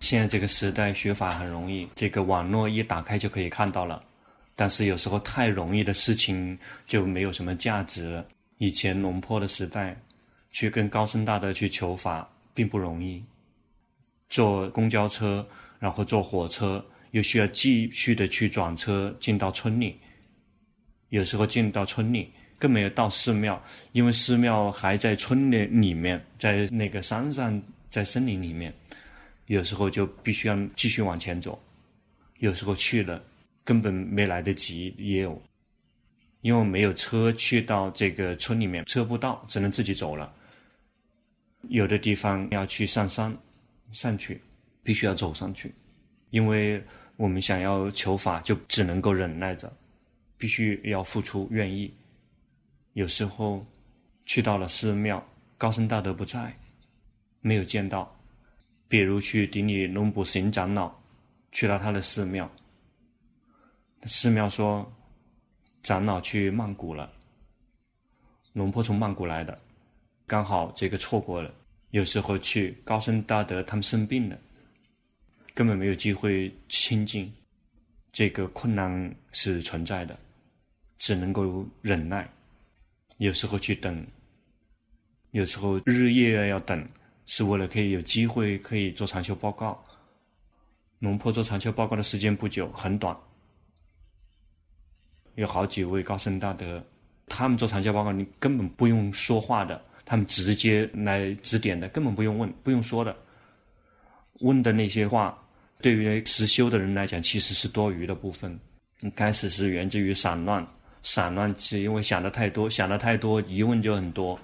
现在这个时代学法很容易，这个网络一打开就可以看到了。但是有时候太容易的事情就没有什么价值了。以前龙坡的时代，去跟高僧大德去求法并不容易。坐公交车，然后坐火车，又需要继续的去转车进到村里。有时候进到村里，更没有到寺庙，因为寺庙还在村的里面，在那个山上，在森林里面。有时候就必须要继续往前走，有时候去了。根本没来得及，也有，因为没有车去到这个村里面，车不到，只能自己走了。有的地方要去上山，上去，必须要走上去，因为我们想要求法，就只能够忍耐着，必须要付出，愿意。有时候去到了寺庙，高僧大德不在，没有见到，比如去顶礼龙普行长老，去到他的寺庙。寺庙说，长老去曼谷了。龙坡从曼谷来的，刚好这个错过了。有时候去高僧大德他们生病了，根本没有机会亲近，这个困难是存在的，只能够忍耐。有时候去等，有时候日夜要等，是为了可以有机会可以做禅修报告。龙坡做禅修报告的时间不久，很短。有好几位高僧大德，他们做禅修报告，你根本不用说话的，他们直接来指点的，根本不用问，不用说的。问的那些话，对于实修的人来讲，其实是多余的部分。开始是源自于散乱，散乱是因为想的太多，想的太多，疑问就很多，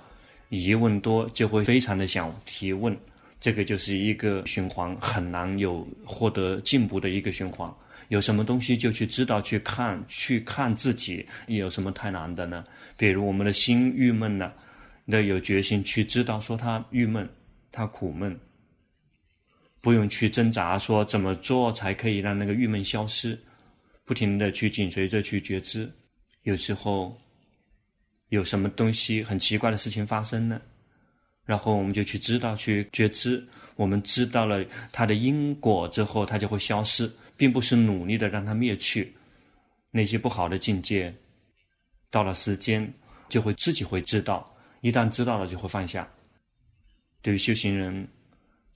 疑问多就会非常的想提问，这个就是一个循环，很难有获得进步的一个循环。有什么东西就去知道、去看、去看自己，有什么太难的呢？比如我们的心郁闷了，那有决心去知道说他郁闷、他苦闷，不用去挣扎说怎么做才可以让那个郁闷消失，不停地去紧随着去觉知。有时候有什么东西很奇怪的事情发生了，然后我们就去知道、去觉知。我们知道了它的因果之后，它就会消失。并不是努力的让它灭去，那些不好的境界，到了时间就会自己会知道，一旦知道了就会放下。对于修行人，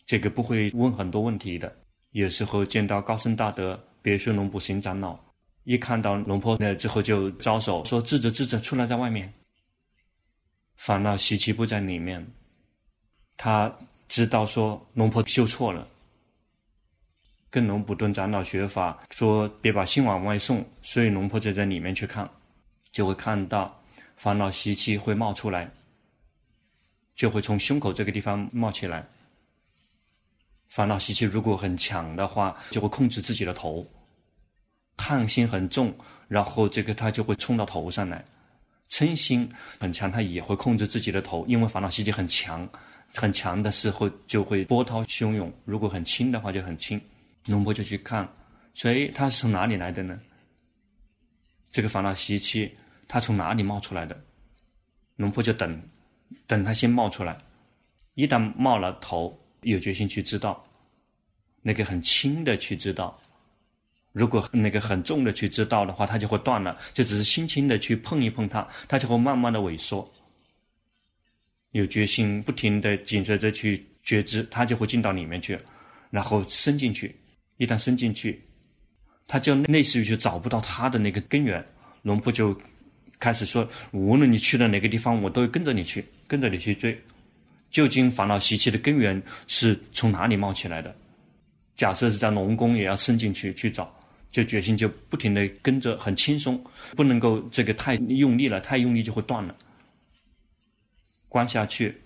这个不会问很多问题的。有时候见到高僧大德，比如说龙普行长老，一看到龙婆那之后就招手说：“智者智者，出来在外面。”烦恼习气不在里面，他知道说龙婆修错了。跟龙普顿长老学法，说别把心往外送，所以龙婆就在里面去看，就会看到烦恼习气会冒出来，就会从胸口这个地方冒起来。烦恼习气如果很强的话，就会控制自己的头，贪心很重，然后这个他就会冲到头上来；嗔心很强，他也会控制自己的头，因为烦恼习气很强，很强的时候就会波涛汹涌；如果很轻的话，就很轻。龙婆就去看，所以他是从哪里来的呢？这个烦恼习气，他从哪里冒出来的？龙婆就等，等他先冒出来，一旦冒了头，有决心去知道，那个很轻的去知道，如果那个很重的去知道的话，它就会断了。就只是轻轻的去碰一碰它，它就会慢慢的萎缩。有决心，不停的紧随着去觉知，它就会进到里面去，然后伸进去。一旦伸进去，他就类似于就找不到他的那个根源。龙婆就开始说：“无论你去了哪个地方，我都跟着你去，跟着你去追。究竟烦恼习气的根源是从哪里冒起来的？假设是在龙宫，也要伸进去去找。就决心就不停的跟着，很轻松，不能够这个太用力了，太用力就会断了。关下去，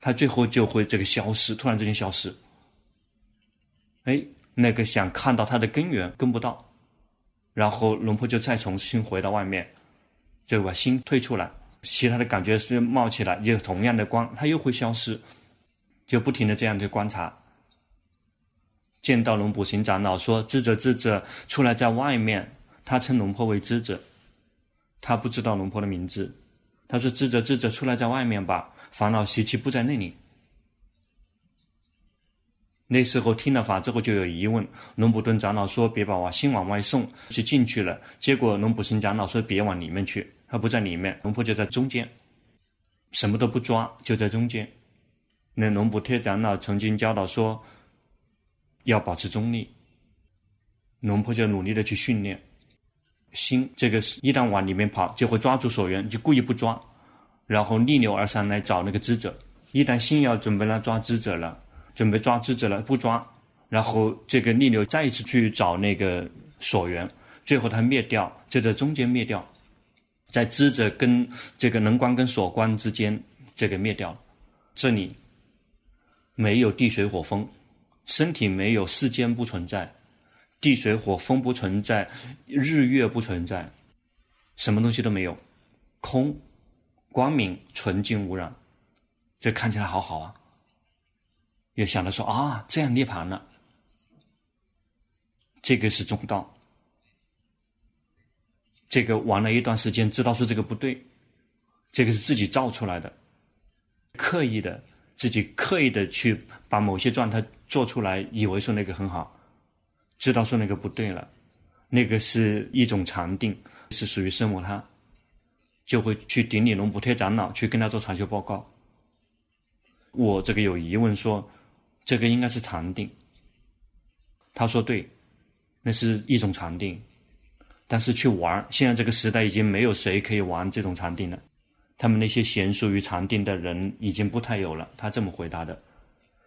他最后就会这个消失，突然之间消失。哎。”那个想看到它的根源跟不到，然后龙婆就再重新回到外面，就把心退出来，其他的感觉是冒起来，有同样的光，它又会消失，就不停的这样去观察。见到龙普行长老说：“智者智者，出来在外面。”他称龙婆为智者，他不知道龙婆的名字。他说：“智者智者，出来在外面吧，烦恼习气不在那里。”那时候听了法之后就有疑问，龙普顿长老说：“别把我心往外送，就进去了。”结果龙普行长老说：“别往里面去，他不在里面，龙婆就在中间，什么都不抓，就在中间。”那龙普特长老曾经教导说：“要保持中立。”龙婆就努力的去训练心，这个一旦往里面跑，就会抓住所缘，就故意不抓，然后逆流而上来找那个知者。一旦心要准备来抓知者了。准备抓知者了，不抓，然后这个逆流再一次去找那个所缘，最后它灭掉，就在中间灭掉，在知者跟这个能观跟所观之间，这个灭掉。这里没有地水火风，身体没有，世间不存在，地水火风不存在，日月不存在，什么东西都没有，空，光明，纯净无染，这看起来好好啊。也想着说啊，这样涅槃了，这个是中道。这个玩了一段时间，知道说这个不对，这个是自己造出来的，刻意的，自己刻意的去把某些状态做出来，以为说那个很好，知道说那个不对了，那个是一种禅定，是属于奢摩他，就会去顶礼龙普特长老，去跟他做禅修报告。我这个有疑问说。这个应该是禅定，他说对，那是一种禅定，但是去玩，现在这个时代已经没有谁可以玩这种禅定了，他们那些娴熟于禅定的人已经不太有了。他这么回答的。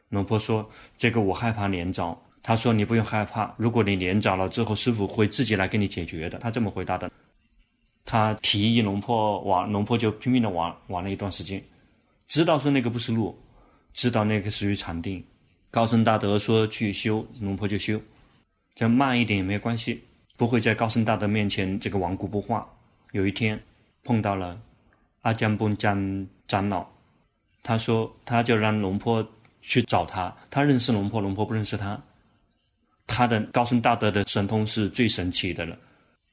龙婆说：“这个我害怕连着。”他说：“你不用害怕，如果你连着了之后，师傅会自己来给你解决的。”他这么回答的。他提议龙婆玩，龙婆就拼命的玩，玩了一段时间，知道说那个不是路，知道那个属于禅定。高僧大德说去修，龙婆就修，这慢一点也没关系，不会在高僧大德面前这个顽固不化。有一天碰到了阿姜布江长老，他说他就让龙婆去找他，他认识龙婆，龙婆不认识他。他的高僧大德的神通是最神奇的了。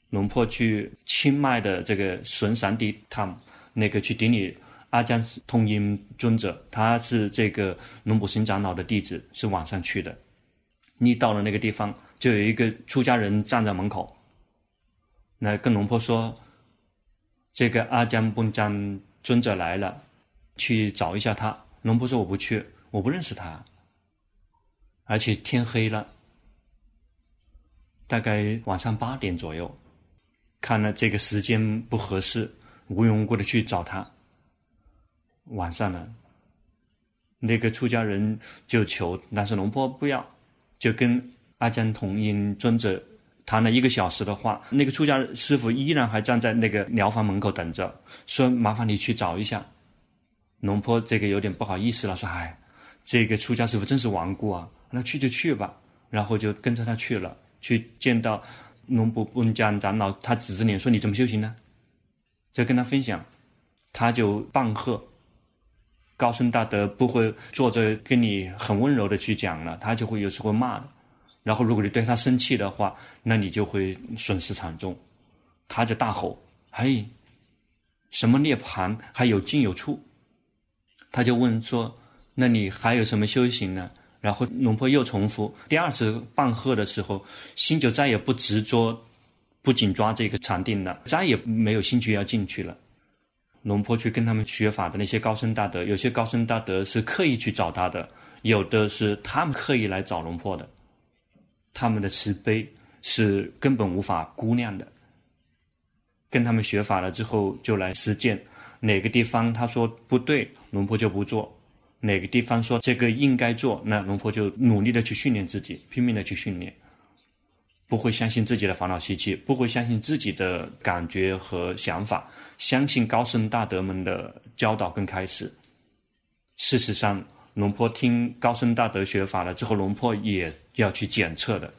龙婆去清迈的这个神山地塔那个去顶礼。阿江通音尊者，他是这个龙普生长老的弟子，是晚上去的。你到了那个地方，就有一个出家人站在门口，来跟龙婆说：“这个阿姜布江尊者来了，去找一下他。”龙婆说：“我不去，我不认识他，而且天黑了，大概晚上八点左右，看了这个时间不合适，无缘无故的去找他。”晚上了，那个出家人就求，但是龙婆不要，就跟阿姜同音尊者谈了一个小时的话。那个出家师傅依然还站在那个寮房门口等着，说：“麻烦你去找一下。”龙婆这个有点不好意思了，说：“哎，这个出家师父真是顽固啊，那去就去吧。”然后就跟着他去了，去见到龙普本江长老，他指着脸说：“你怎么修行呢？”就跟他分享，他就棒喝。高僧大德不会坐着跟你很温柔的去讲了，他就会有时候骂的。然后如果你对他生气的话，那你就会损失惨重。他就大吼：“嘿，什么涅槃还有进有出？”他就问说：“那你还有什么修行呢？”然后龙婆又重复第二次棒喝的时候，心就再也不执着，不紧抓这个禅定了，再也没有兴趣要进去了。龙婆去跟他们学法的那些高僧大德，有些高僧大德是刻意去找他的，有的是他们刻意来找龙婆的。他们的慈悲是根本无法估量的。跟他们学法了之后，就来实践。哪个地方他说不对，龙婆就不做；哪个地方说这个应该做，那龙婆就努力的去训练自己，拼命的去训练。不会相信自己的烦恼习气，不会相信自己的感觉和想法，相信高僧大德们的教导跟开示。事实上，龙婆听高僧大德学法了之后，龙婆也要去检测的，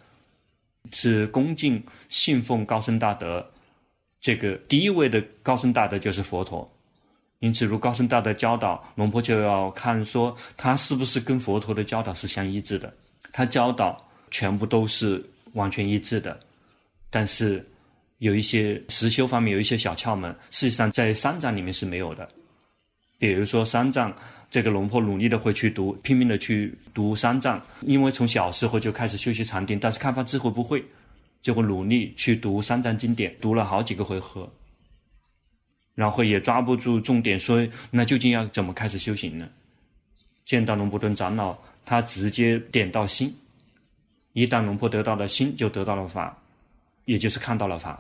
是恭敬信奉高僧大德。这个第一位的高僧大德就是佛陀，因此如高僧大德教导，龙婆就要看说他是不是跟佛陀的教导是相一致的。他教导全部都是。完全一致的，但是有一些实修方面有一些小窍门，事实上在三藏里面是没有的。比如说三藏这个龙婆努力的会去读，拼命的去读三藏，因为从小时候就开始修习禅定，但是开发智慧不会，就会努力去读三藏经典，读了好几个回合，然后也抓不住重点，说那究竟要怎么开始修行呢？见到龙婆顿长老，他直接点到心，一旦龙婆得到了心，就得到了法，也就是看到了法。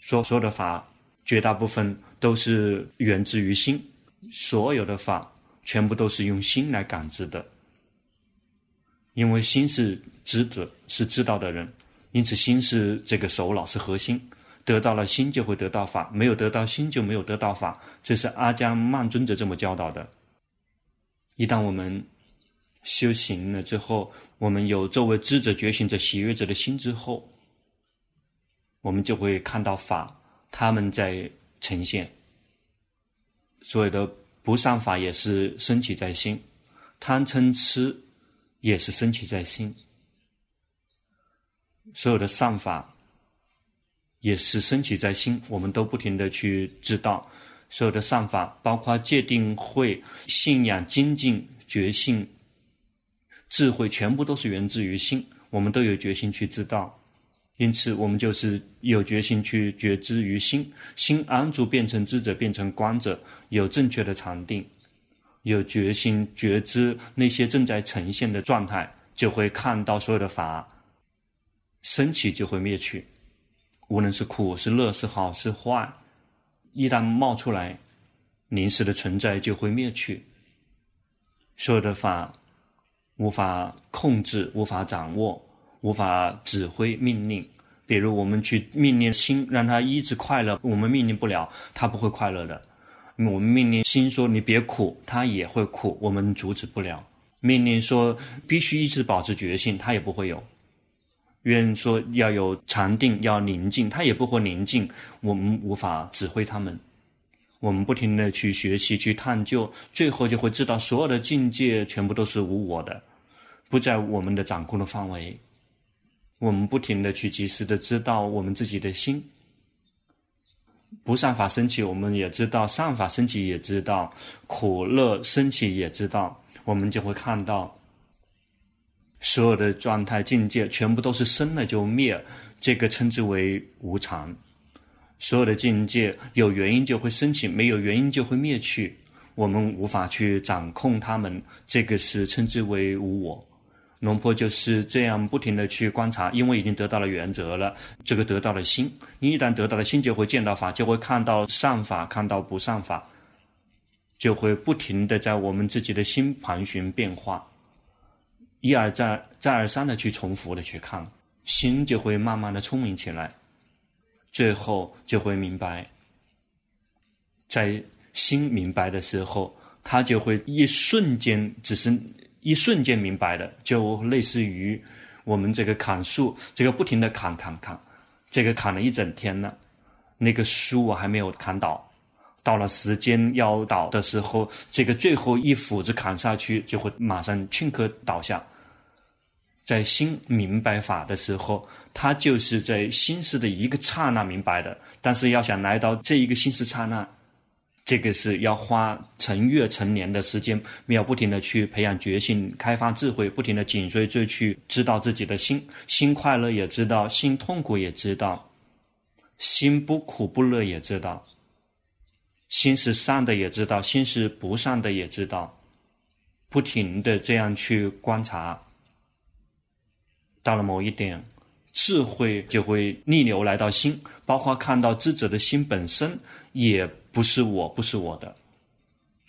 说所有的法，绝大部分都是源自于心。所有的法全部都是用心来感知的，因为心是知者，是知道的人，因此心是这个首脑，是核心。得到了心就会得到法，没有得到心就没有得到法。这是阿姜曼尊者这么教导的。一旦我们修行了之后，我们有作为知者、觉醒者、喜悦者的心之后，我们就会看到法，他们在呈现。所有的不善法也是升起在心，贪嗔痴也是升起在心，所有的善法也是升起在心，我们都不停地去知道，所有的善法，包括戒定慧、信仰、精进、觉性、智慧，全部都是源自于心，我们都有决心去知道。因此，我们就是有决心去觉知于心，心安住变成知者，变成观者，有正确的禅定，有决心觉知那些正在呈现的状态，就会看到所有的法升起就会灭去，无论是苦是乐是好是坏，一旦冒出来，临时的存在就会灭去，所有的法无法控制，无法掌握。无法指挥命令，比如我们去命令心让它一直快乐，我们命令不了，它不会快乐的。我们命令心说你别苦，它也会苦，我们阻止不了。命令说必须一直保持觉性，它也不会有。愿说要有禅定，要宁静，他也不会宁静，我们无法指挥他们。我们不停的去学习、去探究，最后就会知道所有的境界全部都是无我的，不在我们的掌控的范围。我们不停的去及时的知道我们自己的心，不善法升起，我们也知道；善法升起，也知道；苦乐升起，也知道。我们就会看到，所有的状态境界全部都是生了就灭，这个称之为无常。所有的境界有原因就会升起，没有原因就会灭去。我们无法去掌控它们，这个是称之为无我。龙婆就是这样不停地去观察，因为已经得到了原则了，这个得到了心，你一旦得到了心，就会见到法，就会看到善法，看到不善法，就会不停地在我们自己的心盘旋变化，一而再、再而三的去重复的去看，心就会慢慢的聪明起来，最后就会明白，在心明白的时候，他就会一瞬间只是。一瞬间明白的，就类似于我们这个砍树，这个不停的砍砍砍，这个砍了一整天了，那个树我还没有砍倒，到了时间要倒的时候，这个最后一斧子砍下去，就会马上顷刻倒下。在心明白法的时候，他就是在心识的一个刹那明白的，但是要想来到这一个心识刹那。这个是要花成月成年的时间，要不停的去培养觉性、开发智慧，不停的紧随着去知道自己的心，心快乐也知道，心痛苦也知道，心不苦不乐也知道，心是善的也知道，心是不善的也知道，不停的这样去观察，到了某一点，智慧就会逆流来到心，包括看到智者的心本身也。不是我，不是我的，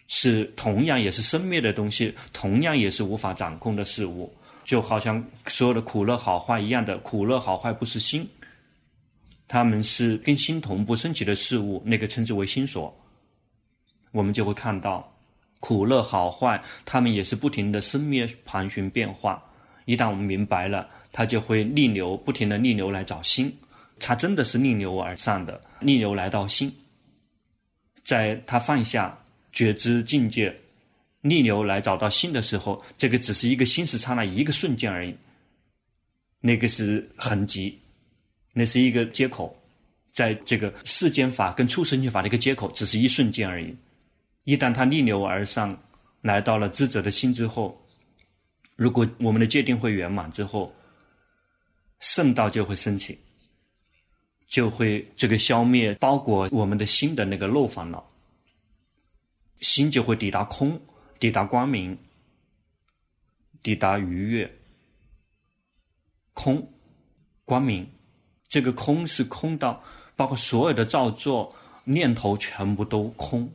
是同样也是生灭的东西，同样也是无法掌控的事物，就好像所有的苦乐好坏一样的，苦乐好坏不是心，他们是跟心同步升起的事物，那个称之为心所。我们就会看到苦乐好坏，他们也是不停的生灭盘旋变化。一旦我们明白了，它就会逆流，不停的逆流来找心，它真的是逆流而上的，逆流来到心。在他放下觉知境界，逆流来找到心的时候，这个只是一个心识刹那一个瞬间而已。那个是痕迹，那是一个接口，在这个世间法跟出生法的一个接口，只是一瞬间而已。一旦他逆流而上，来到了智者的心之后，如果我们的戒定会圆满之后，圣道就会升起，就会这个消灭包裹我们的心的那个漏烦恼，心就会抵达空，抵达光明，抵达愉悦，空，光明，这个空是空到包括所有的造作念头全部都空。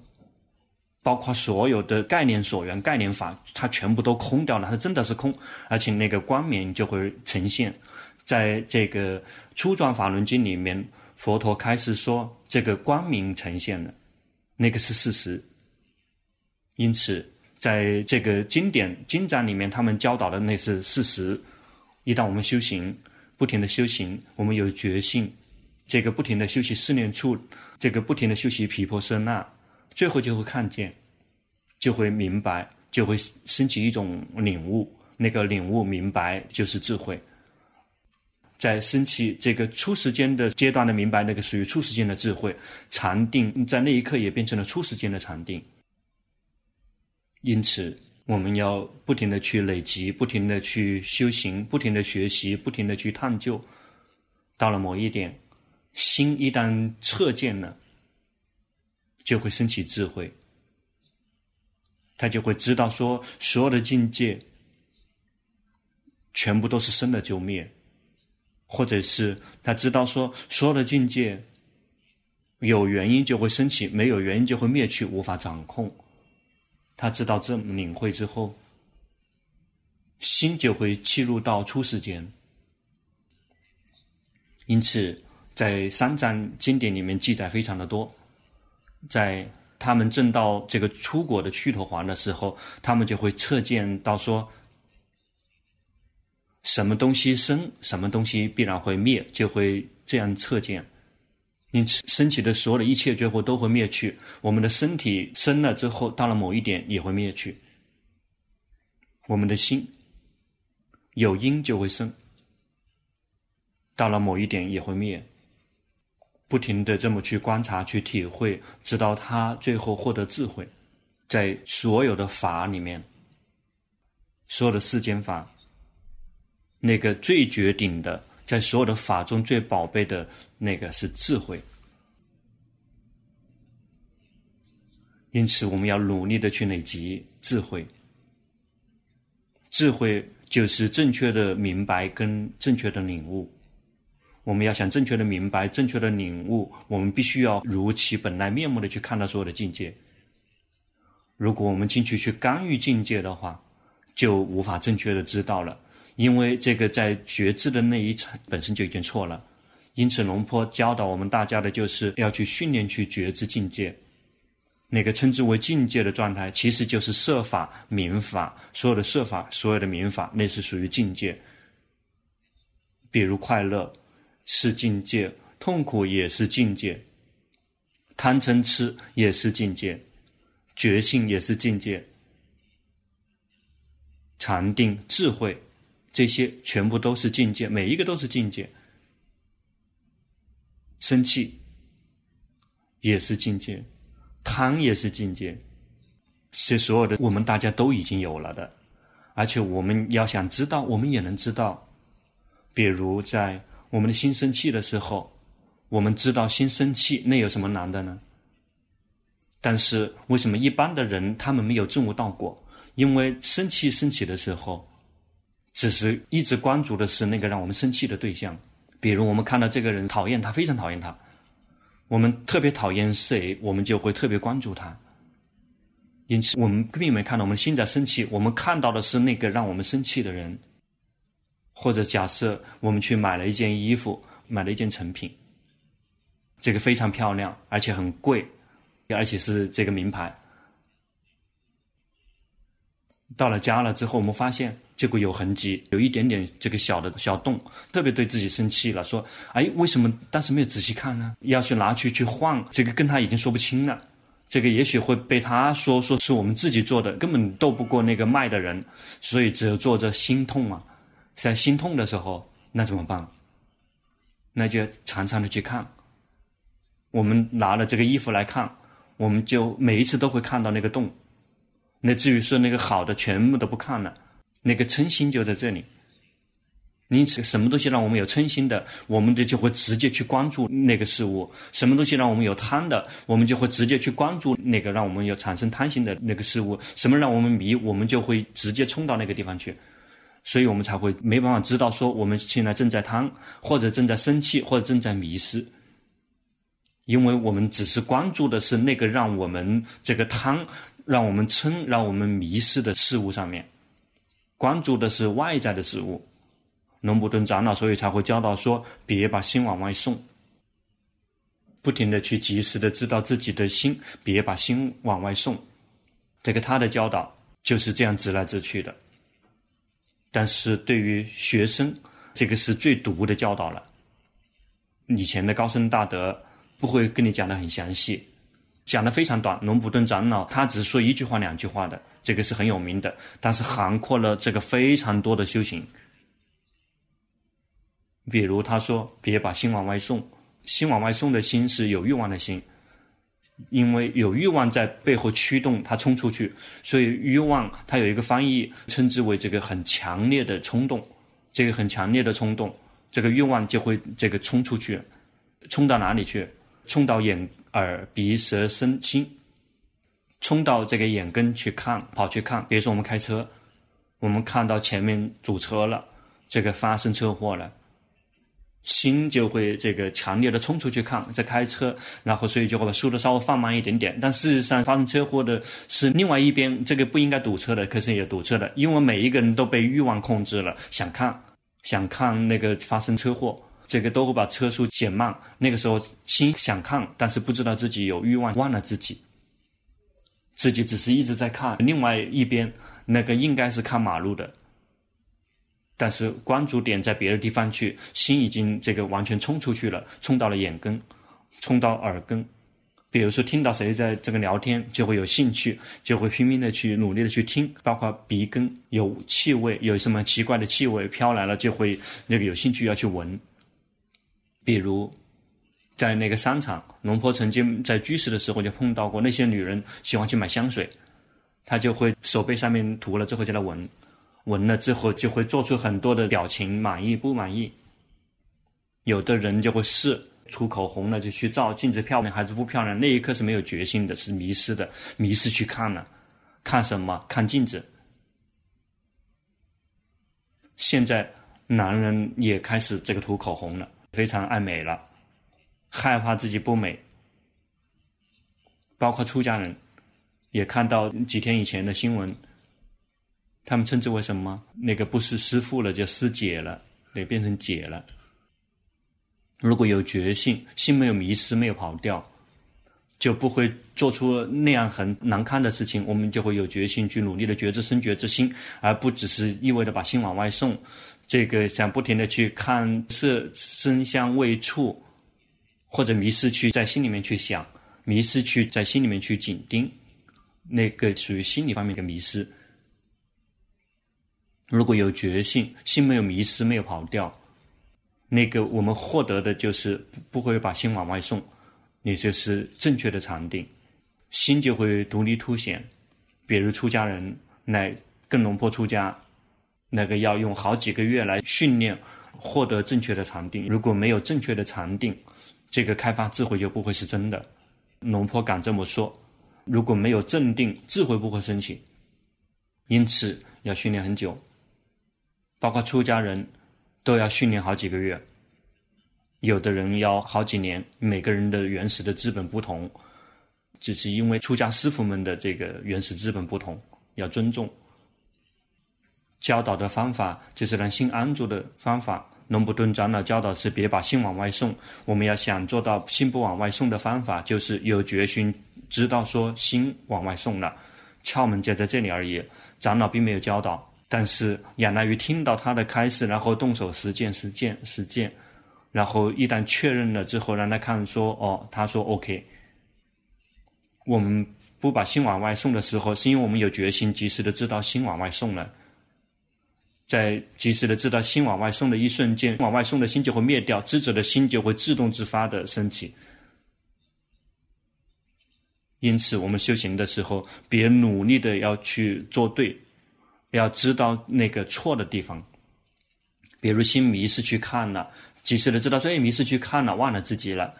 包括所有的概念所缘、概念法，它全部都空掉了，它真的是空，而且那个光明就会呈现。在这个《初转法轮经》里面，佛陀开始说，这个光明呈现了，那个是事实。因此，在这个经典经章里面，他们教导的那是事实。一旦我们修行，不停的修行，我们有觉性，这个不停的修习四念处，这个不停的修习毗婆舍那。最后就会看见，就会明白，就会升起一种领悟。那个领悟明白就是智慧。在升起这个初时间的阶段的明白，那个属于初时间的智慧。禅定在那一刻也变成了初时间的禅定。因此，我们要不停的去累积，不停的去修行，不停的学习，不停的去探究。到了某一点，心一旦彻见了。就会升起智慧，他就会知道说，所有的境界全部都是生了就灭，或者是他知道说，所有的境界有原因就会升起，没有原因就会灭去，无法掌控。他知道这领会之后，心就会契入到出世间。因此，在三藏经典里面记载非常的多。在他们证到这个出果的须陀洹的时候，他们就会测见到说，什么东西生，什么东西必然会灭，就会这样测见。因此，升起的所有的一切最后都会灭去。我们的身体生了之后，到了某一点也会灭去。我们的心有因就会生，到了某一点也会灭。不停地这么去观察、去体会，直到他最后获得智慧，在所有的法里面，所有的世间法，那个最绝顶的，在所有的法中最宝贝的那个是智慧。因此，我们要努力的去累积智慧。智慧就是正确的明白跟正确的领悟。我们要想正确的明白、正确的领悟，我们必须要如其本来面目的去看到所有的境界。如果我们进去去干预境界的话，就无法正确的知道了，因为这个在觉知的那一层本身就已经错了。因此，龙坡教导我们大家的就是要去训练去觉知境界。那个称之为境界的状态，其实就是设法、明法，所有的设法、所有的明法，那是属于境界。比如快乐。是境界，痛苦也是境界，贪嗔痴也是境界，觉性也是境界，禅定、智慧，这些全部都是境界，每一个都是境界。生气也是境界，贪也是境界，这所有的我们大家都已经有了的，而且我们要想知道，我们也能知道，比如在。我们的心生气的时候，我们知道心生气，那有什么难的呢？但是为什么一般的人他们没有证悟到过？因为生气升起的时候，只是一直关注的是那个让我们生气的对象。比如我们看到这个人讨厌他，非常讨厌他，我们特别讨厌谁，我们就会特别关注他。因此，我们并没看到我们心在生气，我们看到的是那个让我们生气的人。或者假设我们去买了一件衣服，买了一件成品，这个非常漂亮，而且很贵，而且是这个名牌。到了家了之后，我们发现这个有痕迹，有一点点这个小的小洞，特别对自己生气了，说：“哎，为什么当时没有仔细看呢？要去拿去去换，这个跟他已经说不清了。这个也许会被他说说是我们自己做的，根本斗不过那个卖的人，所以只有做着心痛啊。”在心痛的时候，那怎么办？那就常常的去看。我们拿了这个衣服来看，我们就每一次都会看到那个洞。那至于说那个好的，全部都不看了，那个嗔心就在这里。因此什么东西让我们有嗔心的，我们的就会直接去关注那个事物；什么东西让我们有贪的，我们就会直接去关注那个让我们有产生贪心的那个事物；什么让我们迷，我们就会直接冲到那个地方去。所以我们才会没办法知道说我们现在正在贪，或者正在生气，或者正在迷失，因为我们只是关注的是那个让我们这个贪、让我们嗔、让我们迷失的事物上面，关注的是外在的事物。龙普顿长老所以才会教导说：别把心往外送，不停的去及时的知道自己的心，别把心往外送。这个他的教导就是这样直来直去的。但是对于学生，这个是最毒的教导了。以前的高僧大德不会跟你讲的很详细，讲的非常短。龙普顿长老他只说一句话、两句话的，这个是很有名的，但是涵括了这个非常多的修行。比如他说：“别把心往外送，心往外送的心是有欲望的心，因为有欲望在背后驱动他冲出去，所以欲望它有一个翻译，称之为这个很强烈的冲动，这个很强烈的冲动，这个欲望就会这个冲出去，冲到哪里去？冲到眼耳鼻舌身心，冲到这个眼根去看，跑去看。比如说我们开车，我们看到前面堵车了，这个发生车祸了。”心就会这个强烈的冲出去看，在开车，然后所以就会把速度稍微放慢一点点。但事实上发生车祸的是另外一边，这个不应该堵车的，可是也堵车的，因为每一个人都被欲望控制了，想看，想看那个发生车祸，这个都会把车速减慢。那个时候心想看，但是不知道自己有欲望，忘了自己，自己只是一直在看另外一边，那个应该是看马路的。但是关注点在别的地方去，心已经这个完全冲出去了，冲到了眼根，冲到耳根。比如说听到谁在这个聊天，就会有兴趣，就会拼命的去努力的去听。包括鼻根有气味，有什么奇怪的气味飘来了，就会那个有兴趣要去闻。比如在那个商场，龙坡曾经在居士的时候就碰到过那些女人喜欢去买香水，他就会手背上面涂了之后就来闻。闻了之后就会做出很多的表情，满意不满意？有的人就会试涂口红了，就去照镜子漂亮还是不漂亮？那一刻是没有决心的，是迷失的，迷失去看了，看什么？看镜子。现在男人也开始这个涂口红了，非常爱美了，害怕自己不美。包括出家人，也看到几天以前的新闻。他们称之为什么？那个不是师父了，就师姐了，得变成姐了。如果有觉性，心没有迷失，没有跑掉，就不会做出那样很难看的事情。我们就会有决心去努力的觉知生觉之心，而不只是一味的把心往外送。这个想不停的去看色、声、香、味、触，或者迷失去在心里面去想，迷失去在心里面去紧盯，那个属于心理方面的迷失。如果有觉性，心没有迷失，没有跑掉，那个我们获得的就是不会把心往外送，也就是正确的禅定，心就会独立凸显。比如出家人来跟龙坡出家，那个要用好几个月来训练，获得正确的禅定。如果没有正确的禅定，这个开发智慧就不会是真的。龙坡敢这么说，如果没有正定，智慧不会升起，因此要训练很久。包括出家人，都要训练好几个月，有的人要好几年。每个人的原始的资本不同，只是因为出家师傅们的这个原始资本不同，要尊重。教导的方法就是让心安住的方法。龙普顿长老教导是别把心往外送。我们要想做到心不往外送的方法，就是有决心，知道说心往外送了，窍门就在这里而已。长老并没有教导。但是仰赖于听到他的开示，然后动手实践、实践、实践，然后一旦确认了之后，让他看说：“哦，他说 OK。”我们不把心往外送的时候，是因为我们有决心，及时的知道心往外送了。在及时的知道心往外送的一瞬间，往外送的心就会灭掉，智者的心就会自动自发的升起。因此，我们修行的时候，别努力的要去做对，要知道那个错的地方。比如心迷失去看了，及时的知道说，哎，迷失去看了，忘了自己了。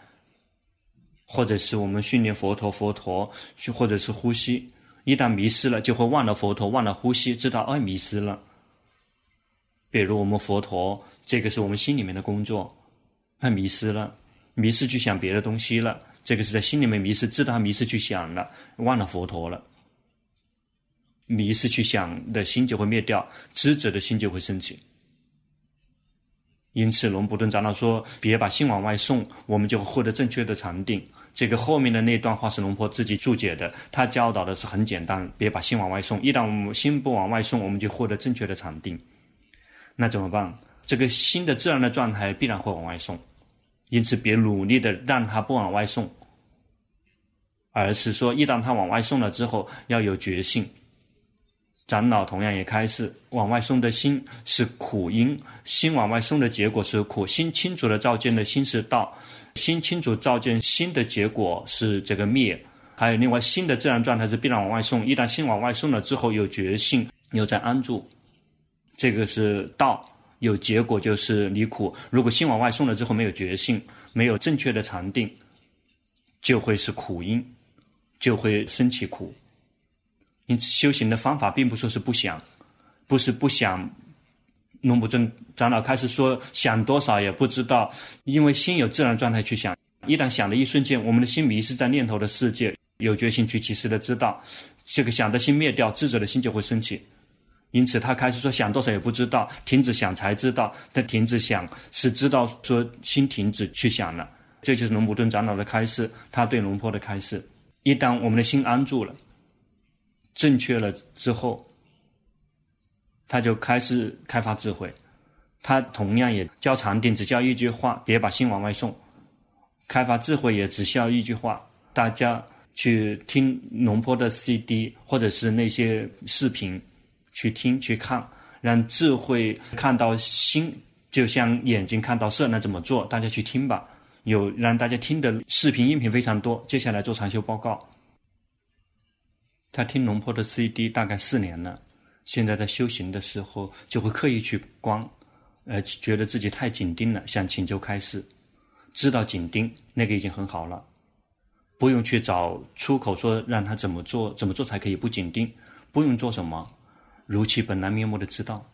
或者是我们训练佛陀，佛陀去，或者是呼吸，一旦迷失了，就会忘了佛陀，忘了呼吸，知道哎，迷失了。比如我们佛陀，这个是我们心里面的工作，他迷失了，迷失去想别的东西了。这个是在心里面迷失，知道迷失去想了，忘了佛陀了。迷失去想的心就会灭掉，知者的心就会升起。因此，龙普顿长老说：“别把心往外送，我们就获得正确的禅定。”这个后面的那段话是龙婆自己注解的，他教导的是很简单：别把心往外送。一旦我们心不往外送，我们就获得正确的禅定。那怎么办？这个心的自然的状态必然会往外送。因此，别努力的让它不往外送，而是说，一旦它往外送了之后，要有决心。长老同样也开示，往外送的心是苦因，心往外送的结果是苦。心清楚的照见的心是道，心清楚照见心的结果是这个灭。还有另外，心的自然状态是必然往外送。一旦心往外送了之后，有觉性，又在安住，这个是道。有结果就是离苦。如果心往外送了之后没有觉性，没有正确的禅定，就会是苦因，就会生起苦。因此，修行的方法并不说是不想，不是不想。龙普顿长老开始说，想多少也不知道，因为心有自然状态去想。一旦想的一瞬间，我们的心迷失在念头的世界，有决心去及时的知道，这个想的心灭掉，智者的心就会升起。因此，他开始说想多少也不知道，停止想才知道。他停止想是知道说心停止去想了，这就是龙普顿长老的开示，他对龙婆的开示。一旦我们的心安住了，正确了之后，他就开始开发智慧。他同样也教禅定，只教一句话：别把心往外送。开发智慧也只需要一句话：大家去听龙坡的 CD 或者是那些视频。去听去看，让智慧看到心，就像眼睛看到色，那怎么做？大家去听吧。有让大家听的视频、音频非常多。接下来做禅修报告。他听龙婆的 CD 大概四年了，现在在修行的时候就会刻意去观，呃，觉得自己太紧盯了，想请求开示，知道紧盯那个已经很好了，不用去找出口说让他怎么做，怎么做才可以不紧盯，不用做什么。如其本来面目的知道，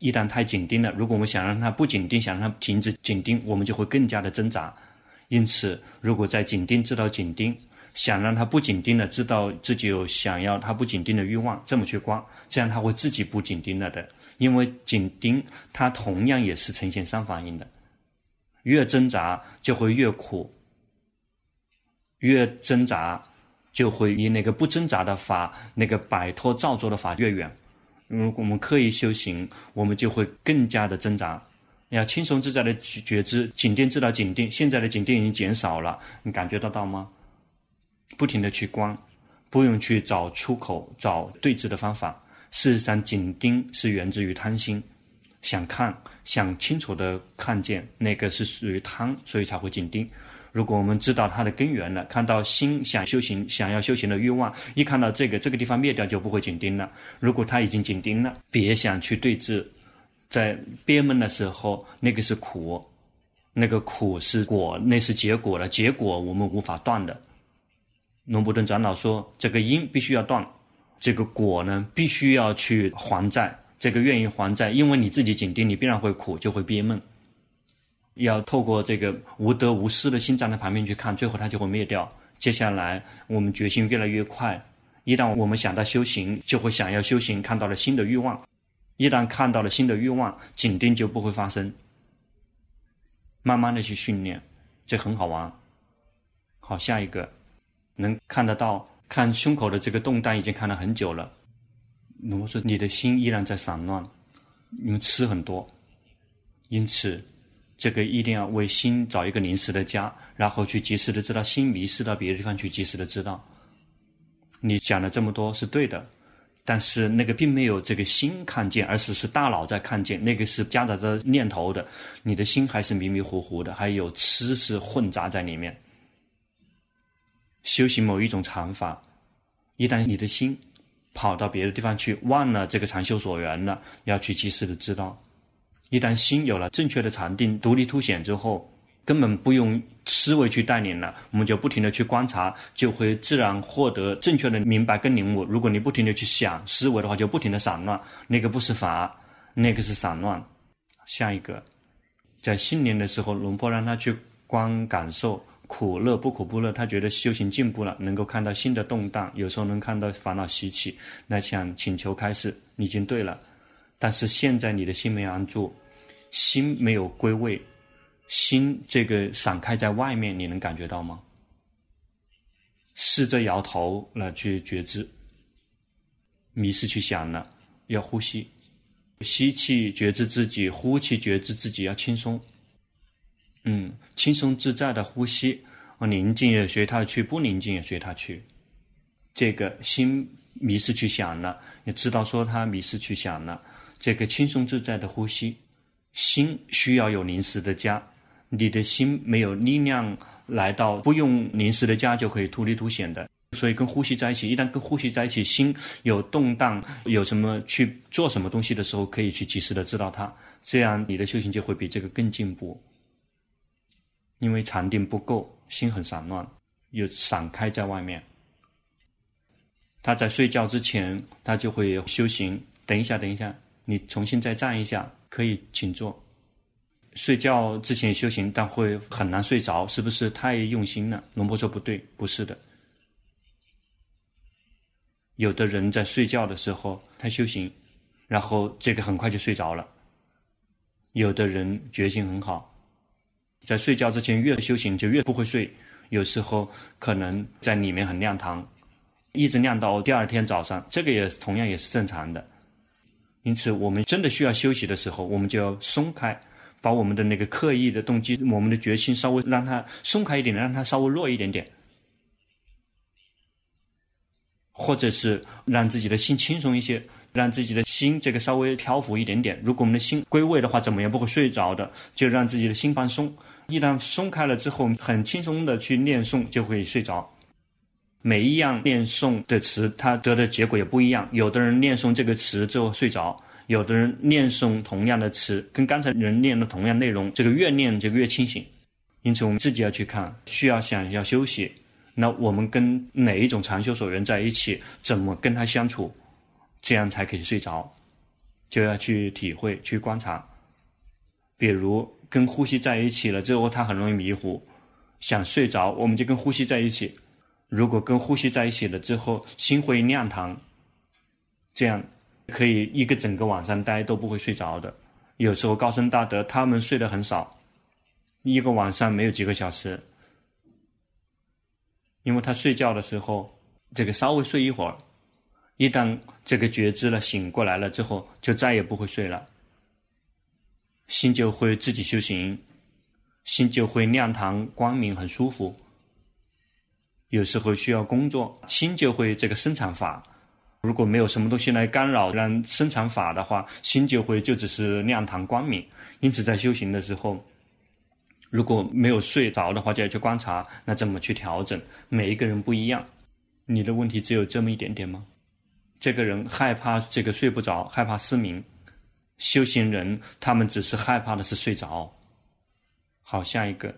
一旦太紧盯了，如果我们想让它不紧盯，想让它停止紧盯，我们就会更加的挣扎。因此，如果在紧盯知道紧盯，想让他不紧盯了，知道自己有想要他不紧盯的欲望，这么去观，这样他会自己不紧盯了的。因为紧盯它同样也是呈现三反应的，越挣扎就会越苦，越挣扎就会离那个不挣扎的法，那个摆脱造作的法越远。如果我们刻意修行，我们就会更加的挣扎。要轻松自在的觉知，紧盯知道紧盯。现在的紧盯已经减少了，你感觉得到吗？不停的去观，不用去找出口、找对治的方法。事实上，紧盯是源自于贪心，想看、想清楚的看见，那个是属于贪，所以才会紧盯。如果我们知道它的根源了，看到心想修行、想要修行的欲望，一看到这个这个地方灭掉，就不会紧盯了。如果它已经紧盯了，别想去对治，在憋闷的时候，那个是苦，那个苦是果，那是结果了。结果我们无法断的。龙普顿长老说，这个因必须要断，这个果呢，必须要去还债。这个愿意还债，因为你自己紧盯，你必然会苦，就会憋闷。要透过这个无得无失的心站在旁边去看，最后它就会灭掉。接下来我们决心越来越快，一旦我们想到修行，就会想要修行，看到了新的欲望。一旦看到了新的欲望，紧盯就不会发生。慢慢的去训练，这很好玩。好，下一个能看得到，看胸口的这个动荡已经看了很久了。那么说你的心依然在散乱，因为吃很多，因此。这个一定要为心找一个临时的家，然后去及时的知道心迷失到别的地方去，及时的知道。你讲了这么多是对的，但是那个并没有这个心看见，而是是大脑在看见，那个是夹杂着念头的，你的心还是迷迷糊糊的，还有痴是混杂在里面。修行某一种禅法，一旦你的心跑到别的地方去，忘了这个禅修所缘了，要去及时的知道。一旦心有了正确的禅定，独立凸显之后，根本不用思维去带领了，我们就不停的去观察，就会自然获得正确的明白跟领悟。如果你不停的去想思维的话，就不停的散乱，那个不是法，那个是散乱。下一个，在新年的时候，龙婆让他去观感受苦乐不苦不乐，他觉得修行进步了，能够看到心的动荡，有时候能看到烦恼习气，那想请求开示，已经对了。但是现在你的心没安住，心没有归位。心这个散开在外面，你能感觉到吗？试着摇头来去觉知，迷失去想了，要呼吸，吸气觉知自己，呼气觉知自己，要轻松，嗯，轻松自在的呼吸，啊宁静也随他去，不宁静也随他去。这个心迷失去想了，也知道说他迷失去想了，这个轻松自在的呼吸，心需要有临时的家。你的心没有力量来到，不用临时的家就可以突立凸显的，所以跟呼吸在一起。一旦跟呼吸在一起，心有动荡，有什么去做什么东西的时候，可以去及时的知道它。这样你的修行就会比这个更进步。因为禅定不够，心很散乱，又散开在外面。他在睡觉之前，他就会修行。等一下，等一下，你重新再站一下，可以请坐。睡觉之前修行，但会很难睡着，是不是太用心了？龙婆说不对，不是的。有的人在睡觉的时候他修行，然后这个很快就睡着了。有的人决心很好，在睡觉之前越修行就越不会睡，有时候可能在里面很亮堂，一直亮到第二天早上，这个也同样也是正常的。因此，我们真的需要休息的时候，我们就要松开。把我们的那个刻意的动机，我们的决心稍微让它松开一点，让它稍微弱一点点，或者是让自己的心轻松一些，让自己的心这个稍微漂浮一点点。如果我们的心归位的话，怎么也不会睡着的。就让自己的心放松，一旦松开了之后，很轻松的去念诵，就会睡着。每一样念诵的词，它得的结果也不一样。有的人念诵这个词之后睡着。有的人念诵同样的词，跟刚才人念的同样内容，这个越念就越清醒。因此，我们自己要去看，需要想要休息，那我们跟哪一种禅修所人在一起，怎么跟他相处，这样才可以睡着，就要去体会、去观察。比如跟呼吸在一起了之后，他很容易迷糊，想睡着，我们就跟呼吸在一起。如果跟呼吸在一起了之后，心会亮堂，这样。可以一个整个晚上待都不会睡着的。有时候高僧大德他们睡得很少，一个晚上没有几个小时，因为他睡觉的时候，这个稍微睡一会儿，一旦这个觉知了醒过来了之后，就再也不会睡了，心就会自己修行，心就会亮堂光明，很舒服。有时候需要工作，心就会这个生产法。如果没有什么东西来干扰，让生产法的话，心就会就只是亮堂光明。因此，在修行的时候，如果没有睡着的话，就要去观察，那怎么去调整？每一个人不一样。你的问题只有这么一点点吗？这个人害怕这个睡不着，害怕失明。修行人他们只是害怕的是睡着。好，下一个，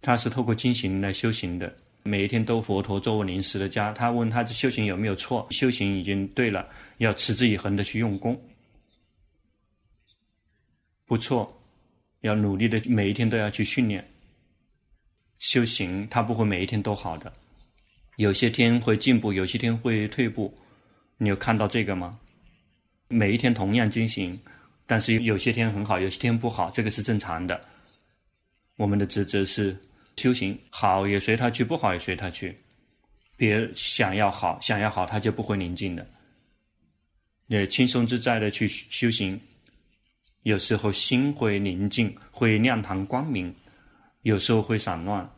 他是透过经行来修行的。每一天都佛陀作为临时的家，他问他这修行有没有错？修行已经对了，要持之以恒的去用功，不错，要努力的每一天都要去训练。修行他不会每一天都好的，有些天会进步，有些天会退步。你有看到这个吗？每一天同样进行，但是有些天很好，有些天不好，这个是正常的。我们的职责是。修行好也随他去，不好也随他去。别想要好，想要好他就不会宁静的。也轻松自在的去修行，有时候心会宁静，会亮堂光明；有时候会散乱，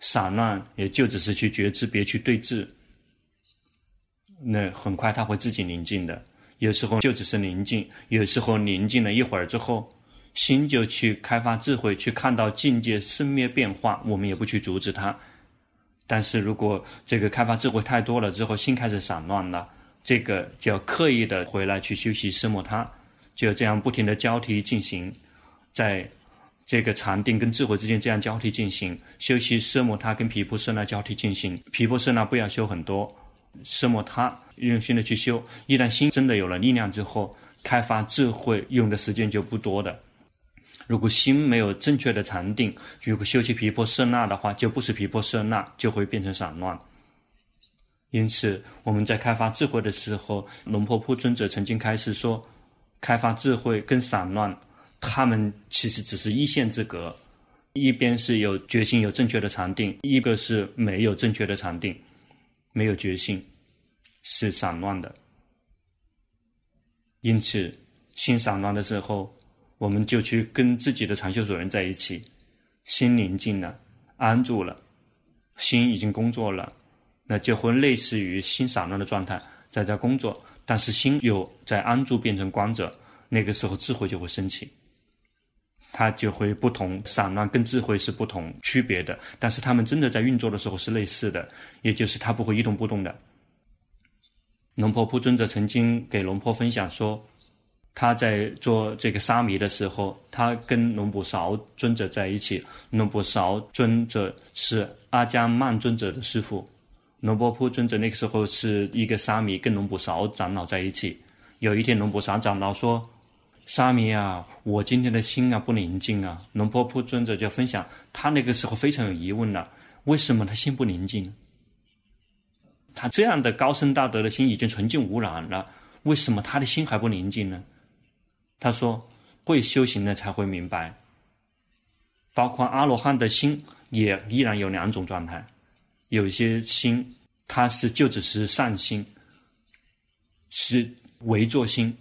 散乱也就只是去觉知，别去对峙。那很快他会自己宁静的。有时候就只是宁静，有时候宁静了一会儿之后，心就去开发智慧，去看到境界生灭变化，我们也不去阻止它。但是如果这个开发智慧太多了之后，心开始散乱了，这个就要刻意的回来去修习奢摩他，就这样不停的交替进行，在这个禅定跟智慧之间这样交替进行，修习奢摩他跟毗婆舍那交替进行，毗婆舍那不要修很多，奢摩他用心的去修，一旦心真的有了力量之后，开发智慧用的时间就不多的。如果心没有正确的禅定，如果修习毗婆舍那的话，就不是毗婆舍那，就会变成散乱。因此，我们在开发智慧的时候，龙婆铺尊者曾经开始说，开发智慧跟散乱，他们其实只是一线之隔。一边是有决心、有正确的禅定，一个是没有正确的禅定，没有决心，是散乱的。因此，心散乱的时候，我们就去跟自己的禅修所人在一起，心宁静了，安住了，心已经工作了，那就会类似于心散乱的状态在这工作，但是心又在安住变成光者，那个时候智慧就会升起，它就会不同，散乱跟智慧是不同区别的，但是他们真的在运作的时候是类似的，也就是它不会一动不动的。龙婆铺尊者曾经给龙婆分享说。他在做这个沙弥的时候，他跟龙普勺尊者在一起。龙普勺尊者是阿伽曼尊者的师父。龙婆铺尊者那个时候是一个沙弥，跟龙普勺长老在一起。有一天，龙普勺长老说：“沙弥啊，我今天的心啊不宁静啊。”龙婆铺尊者就分享，他那个时候非常有疑问了：为什么他心不宁静？他这样的高深大德的心已经纯净无染了，为什么他的心还不宁静呢？他说：“会修行的才会明白，包括阿罗汉的心也依然有两种状态。有一些心，它是就只是善心，是唯作心；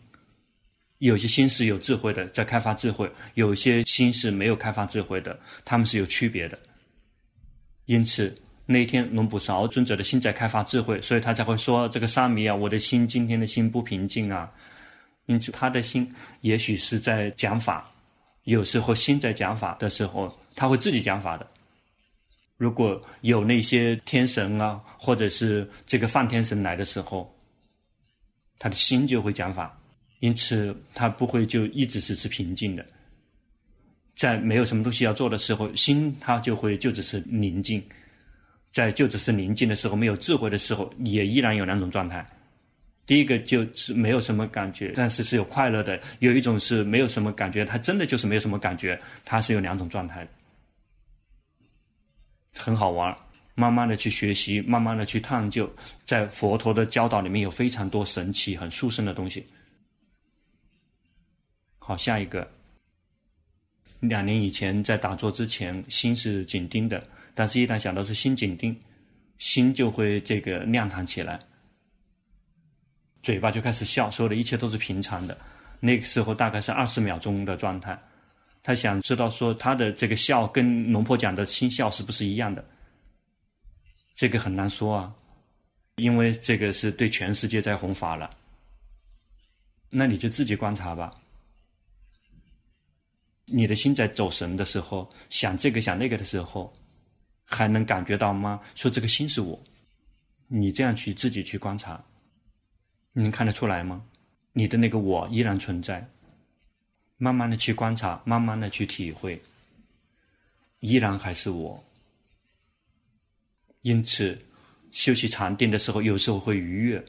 有些心是有智慧的，在开发智慧；有些心是没有开发智慧的，他们是有区别的。因此，那一天龙普勺尊者的心在开发智慧，所以他才会说：‘这个沙弥啊，我的心今天的心不平静啊。’”因此，他的心也许是在讲法。有时候，心在讲法的时候，他会自己讲法的。如果有那些天神啊，或者是这个梵天神来的时候，他的心就会讲法。因此，他不会就一直是是平静的。在没有什么东西要做的时候，心他就会就只是宁静。在就只是宁静的时候，没有智慧的时候，也依然有两种状态。第一个就是没有什么感觉，但是是有快乐的；有一种是没有什么感觉，它真的就是没有什么感觉，它是有两种状态，很好玩。慢慢的去学习，慢慢的去探究，在佛陀的教导里面有非常多神奇、很殊胜的东西。好，下一个。两年以前在打坐之前，心是紧盯的，但是一旦想到是心紧盯，心就会这个亮堂起来。嘴巴就开始笑，所有的一切都是平常的。那个时候大概是二十秒钟的状态。他想知道说他的这个笑跟龙婆讲的心笑是不是一样的？这个很难说啊，因为这个是对全世界在弘法了。那你就自己观察吧。你的心在走神的时候，想这个想那个的时候，还能感觉到吗？说这个心是我，你这样去自己去观察。你能看得出来吗？你的那个我依然存在，慢慢的去观察，慢慢的去体会，依然还是我。因此，休息禅定的时候，有时候会愉悦，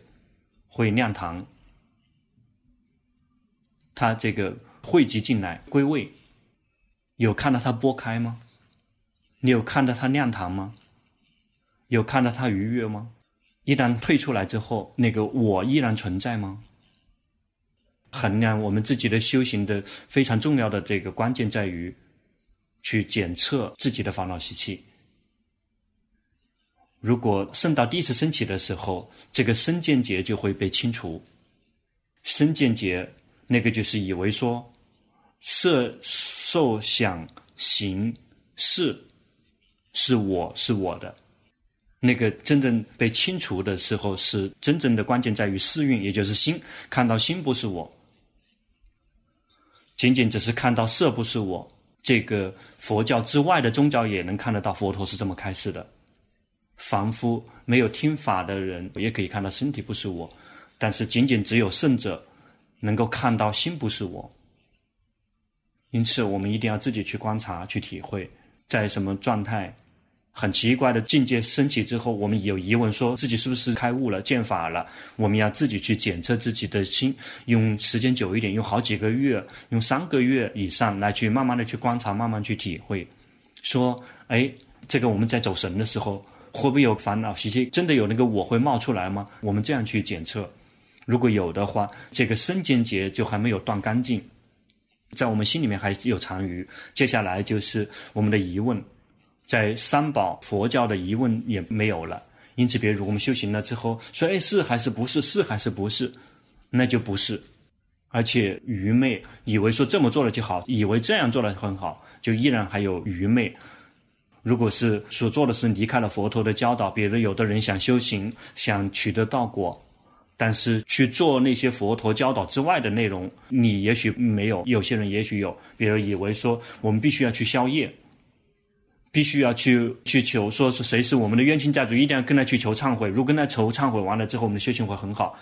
会亮堂。它这个汇集进来归位，有看到它拨开吗？你有看到它亮堂吗？有看到它愉悦吗？一旦退出来之后，那个我依然存在吗？衡量我们自己的修行的非常重要的这个关键在于，去检测自己的烦恼习气。如果圣道第一次升起的时候，这个身见结就会被清除。身见结，那个就是以为说，色、受、想、行、识，是我是我的。那个真正被清除的时候，是真正的关键在于四蕴，也就是心。看到心不是我，仅仅只是看到色不是我，这个佛教之外的宗教也能看得到佛陀是这么开示的。凡夫没有听法的人也可以看到身体不是我，但是仅仅只有圣者能够看到心不是我。因此，我们一定要自己去观察、去体会，在什么状态。很奇怪的境界升起之后，我们有疑问，说自己是不是开悟了、见法了？我们要自己去检测自己的心，用时间久一点，用好几个月，用三个月以上来去慢慢的去观察，慢慢去体会。说，哎，这个我们在走神的时候，会不会有烦恼习气？真的有那个我会冒出来吗？我们这样去检测，如果有的话，这个身间结就还没有断干净，在我们心里面还有残余。接下来就是我们的疑问。在三宝佛教的疑问也没有了，因此，比如我们修行了之后说，哎，是还是不是？是还是不是？那就不是，而且愚昧，以为说这么做了就好，以为这样做了很好，就依然还有愚昧。如果是所做的是离开了佛陀的教导，比如有的人想修行，想取得道果，但是去做那些佛陀教导之外的内容，你也许没有，有些人也许有，比如以为说我们必须要去消业。必须要去去求，说是谁是我们的冤亲债主，一定要跟他去求忏悔。如果跟他求忏悔完了之后，我们的修行会很好。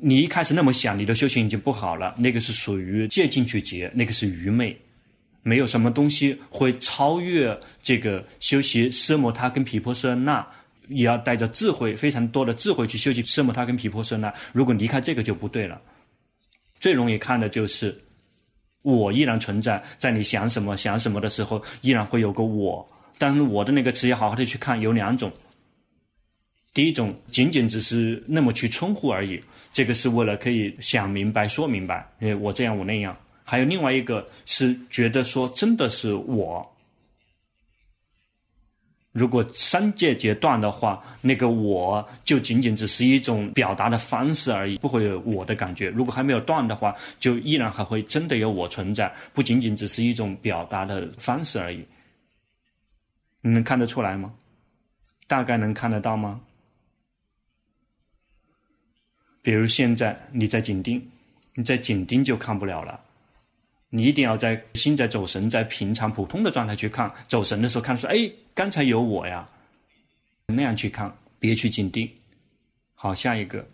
你一开始那么想，你的修行已经不好了。那个是属于借境去结，那个是愚昧。没有什么东西会超越这个修习奢摩他跟毗婆舍那，也要带着智慧，非常多的智慧去修习奢摩他跟毗婆舍那。如果离开这个就不对了。最容易看的就是我依然存在，在你想什么想什么的时候，依然会有个我。但是我的那个词要好好的去看，有两种。第一种仅仅只是那么去称呼而已，这个是为了可以想明白、说明白，因为我这样我那样。还有另外一个是觉得说真的是我。如果三界截断的话，那个我就仅仅只是一种表达的方式而已，不会有我的感觉。如果还没有断的话，就依然还会真的有我存在，不仅仅只是一种表达的方式而已。你能看得出来吗？大概能看得到吗？比如现在你在紧盯，你在紧盯就看不了了。你一定要在心在走神，在平常普通的状态去看。走神的时候看出，哎，刚才有我呀，那样去看，别去紧盯。好，下一个，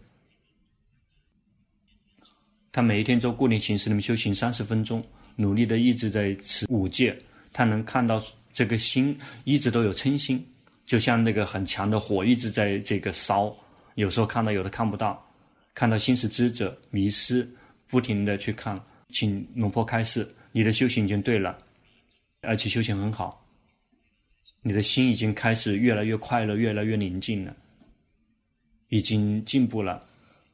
他每一天做固定形式里面修行三十分钟，努力的一直在持五戒，他能看到。这个心一直都有嗔心，就像那个很强的火一直在这个烧。有时候看到，有的看不到。看到心是知者迷失，不停的去看，请龙婆开示，你的修行已经对了，而且修行很好，你的心已经开始越来越快乐，越来越宁静了，已经进步了。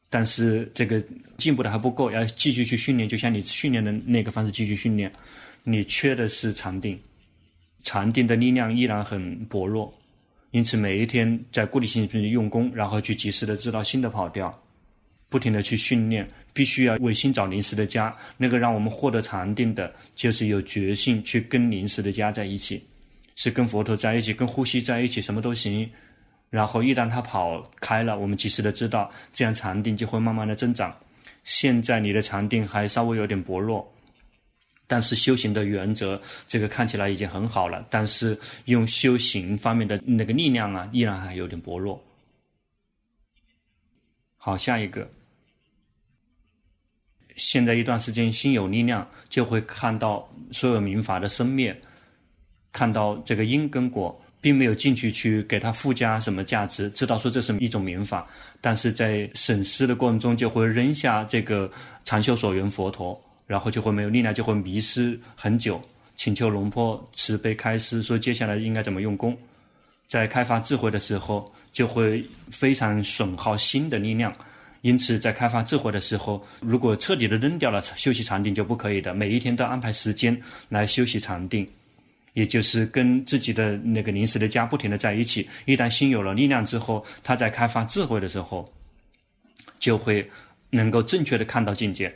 但是这个进步的还不够，要继续去训练，就像你训练的那个方式继续训练。你缺的是禅定。禅定的力量依然很薄弱，因此每一天在固定性里用功，然后去及时的知道新的跑调，不停的去训练，必须要为心找临时的家。那个让我们获得禅定的，就是有决心去跟临时的家在一起，是跟佛陀在一起，跟呼吸在一起，什么都行。然后一旦他跑开了，我们及时的知道，这样禅定就会慢慢的增长。现在你的禅定还稍微有点薄弱。但是修行的原则，这个看起来已经很好了。但是用修行方面的那个力量啊，依然还有点薄弱。好，下一个。现在一段时间心有力量，就会看到所有民法的生灭，看到这个因跟果，并没有进去去给它附加什么价值，知道说这是一种民法，但是在审思的过程中，就会扔下这个长修所缘佛陀。然后就会没有力量，就会迷失很久。请求龙婆慈悲开示，说接下来应该怎么用功。在开发智慧的时候，就会非常损耗心的力量。因此，在开发智慧的时候，如果彻底的扔掉了休息禅定就不可以的。每一天都安排时间来休息禅定，也就是跟自己的那个临时的家不停的在一起。一旦心有了力量之后，他在开发智慧的时候，就会能够正确的看到境界。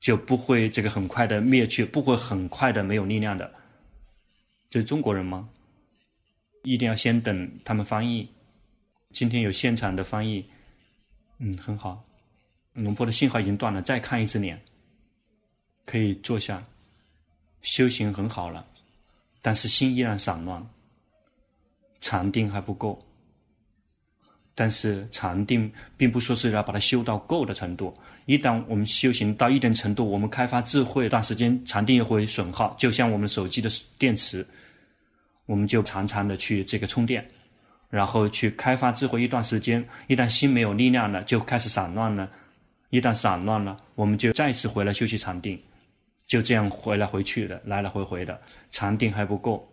就不会这个很快的灭去，不会很快的没有力量的。这是中国人吗？一定要先等他们翻译。今天有现场的翻译，嗯，很好。龙婆的信号已经断了，再看一次脸。可以坐下，修行很好了，但是心依然散乱，禅定还不够。但是禅定并不说是要把它修到够的程度。一旦我们修行到一定程度，我们开发智慧，一段时间禅定又会损耗，就像我们手机的电池，我们就常常的去这个充电，然后去开发智慧一段时间。一旦心没有力量了，就开始散乱了。一旦散乱了，我们就再次回来休息禅定，就这样回来回去的，来来回回的，禅定还不够。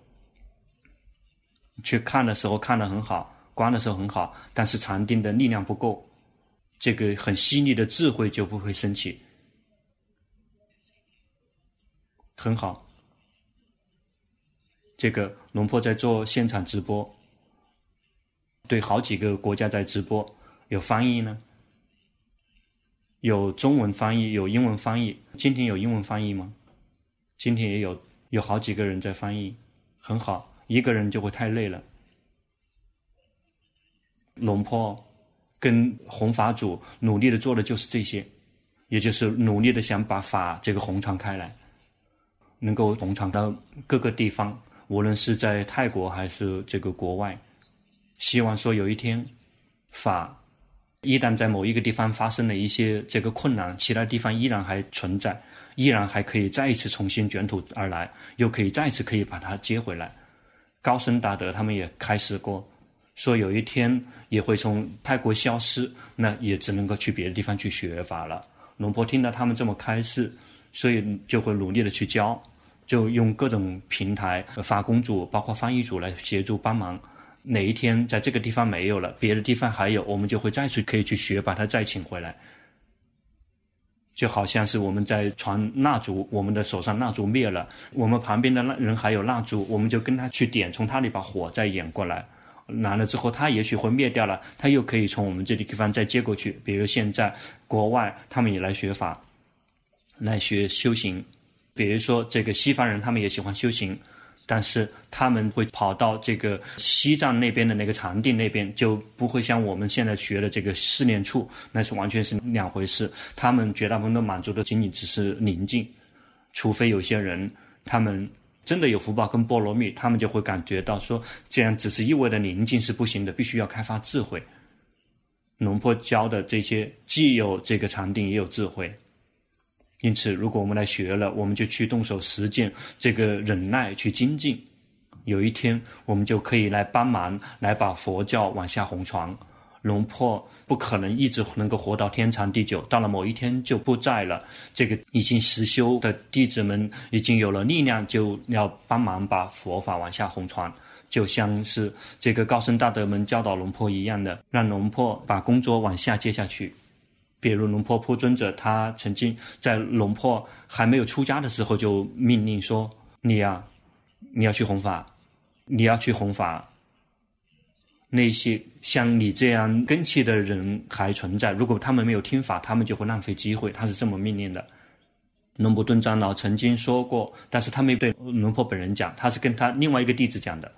去看的时候看得很好。观的时候很好，但是禅定的力量不够，这个很细腻的智慧就不会升起。很好，这个龙婆在做现场直播，对好几个国家在直播，有翻译呢，有中文翻译，有英文翻译。今天有英文翻译吗？今天也有，有好几个人在翻译，很好，一个人就会太累了。龙婆跟弘法组努力的做的就是这些，也就是努力的想把法这个弘传开来，能够弘传到各个地方，无论是在泰国还是这个国外，希望说有一天，法一旦在某一个地方发生了一些这个困难，其他地方依然还存在，依然还可以再一次重新卷土而来，又可以再一次可以把它接回来。高僧大德他们也开始过。说有一天也会从泰国消失，那也只能够去别的地方去学法了。龙婆听到他们这么开示，所以就会努力的去教，就用各种平台、法工组、包括翻译组来协助帮忙。哪一天在这个地方没有了，别的地方还有，我们就会再去可以去学，把它再请回来。就好像是我们在传蜡烛，我们的手上蜡烛灭了，我们旁边的那人还有蜡烛，我们就跟他去点，从他那把火再引过来。来了之后，他也许会灭掉了，他又可以从我们这里地方再接过去。比如现在国外，他们也来学法，来学修行。比如说这个西方人，他们也喜欢修行，但是他们会跑到这个西藏那边的那个禅定那边，就不会像我们现在学的这个试炼处，那是完全是两回事。他们绝大部分都满足的仅仅只是宁静，除非有些人他们。真的有福报跟波罗蜜，他们就会感觉到说，这样只是一味的宁静是不行的，必须要开发智慧。龙婆教的这些既有这个禅定，也有智慧。因此，如果我们来学了，我们就去动手实践这个忍耐，去精进。有一天，我们就可以来帮忙，来把佛教往下弘传。龙婆不可能一直能够活到天长地久，到了某一天就不在了。这个已经实修的弟子们已经有了力量，就要帮忙把佛法往下弘传，就像是这个高僧大德们教导龙婆一样的，让龙婆把工作往下接下去。比如龙婆铺尊者，他曾经在龙婆还没有出家的时候就命令说：“你呀、你要去弘法，你要去弘法。”那些像你这样根器的人还存在，如果他们没有听法，他们就会浪费机会。他是这么命令的。龙婆顿长老曾经说过，但是他没对龙婆本人讲，他是跟他另外一个弟子讲的。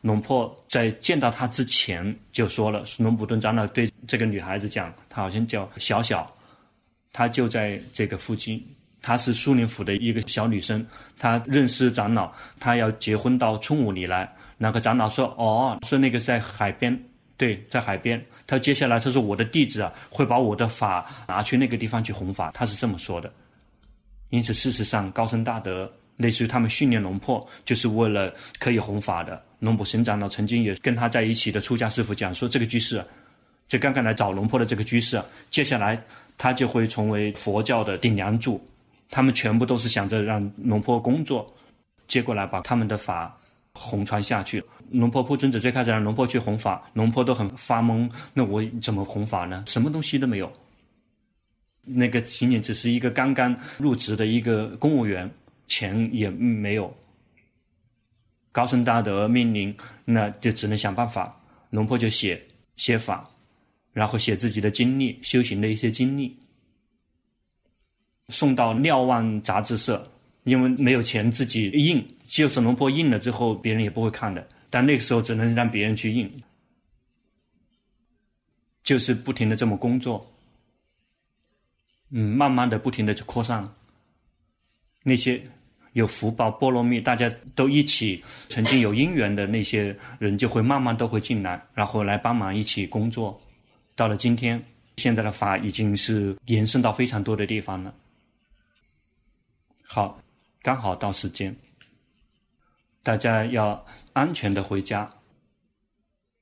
龙婆在见到他之前就说了，龙婆顿长老对这个女孩子讲，她好像叫小小，她就在这个附近，她是苏林府的一个小女生，她认识长老，她要结婚到春武里来。那个长老说：“哦，说那个在海边，对，在海边。他接下来他说我的弟子啊，会把我的法拿去那个地方去弘法。他是这么说的。因此，事实上，高僧大德类似于他们训练龙婆，就是为了可以弘法的。龙普神长老曾经也跟他在一起的出家师父讲说，这个居士，就刚刚来找龙婆的这个居士，接下来他就会成为佛教的顶梁柱。他们全部都是想着让龙婆工作，接过来把他们的法。”弘传下去，龙婆铺尊者最开始让龙婆去弘法，龙婆都很发懵。那我怎么弘法呢？什么东西都没有。那个仅仅只是一个刚刚入职的一个公务员，钱也没有。高僧大德命令，那就只能想办法。龙婆就写写法，然后写自己的经历，修行的一些经历，送到瞭望杂志社，因为没有钱自己印。就是龙婆印了之后，别人也不会看的。但那个时候只能让别人去印，就是不停的这么工作，嗯，慢慢的不停的去扩散，那些有福报、波罗蜜，大家都一起曾经有因缘的那些人，就会慢慢都会进来，然后来帮忙一起工作。到了今天，现在的法已经是延伸到非常多的地方了。好，刚好到时间，大家要安全的回家。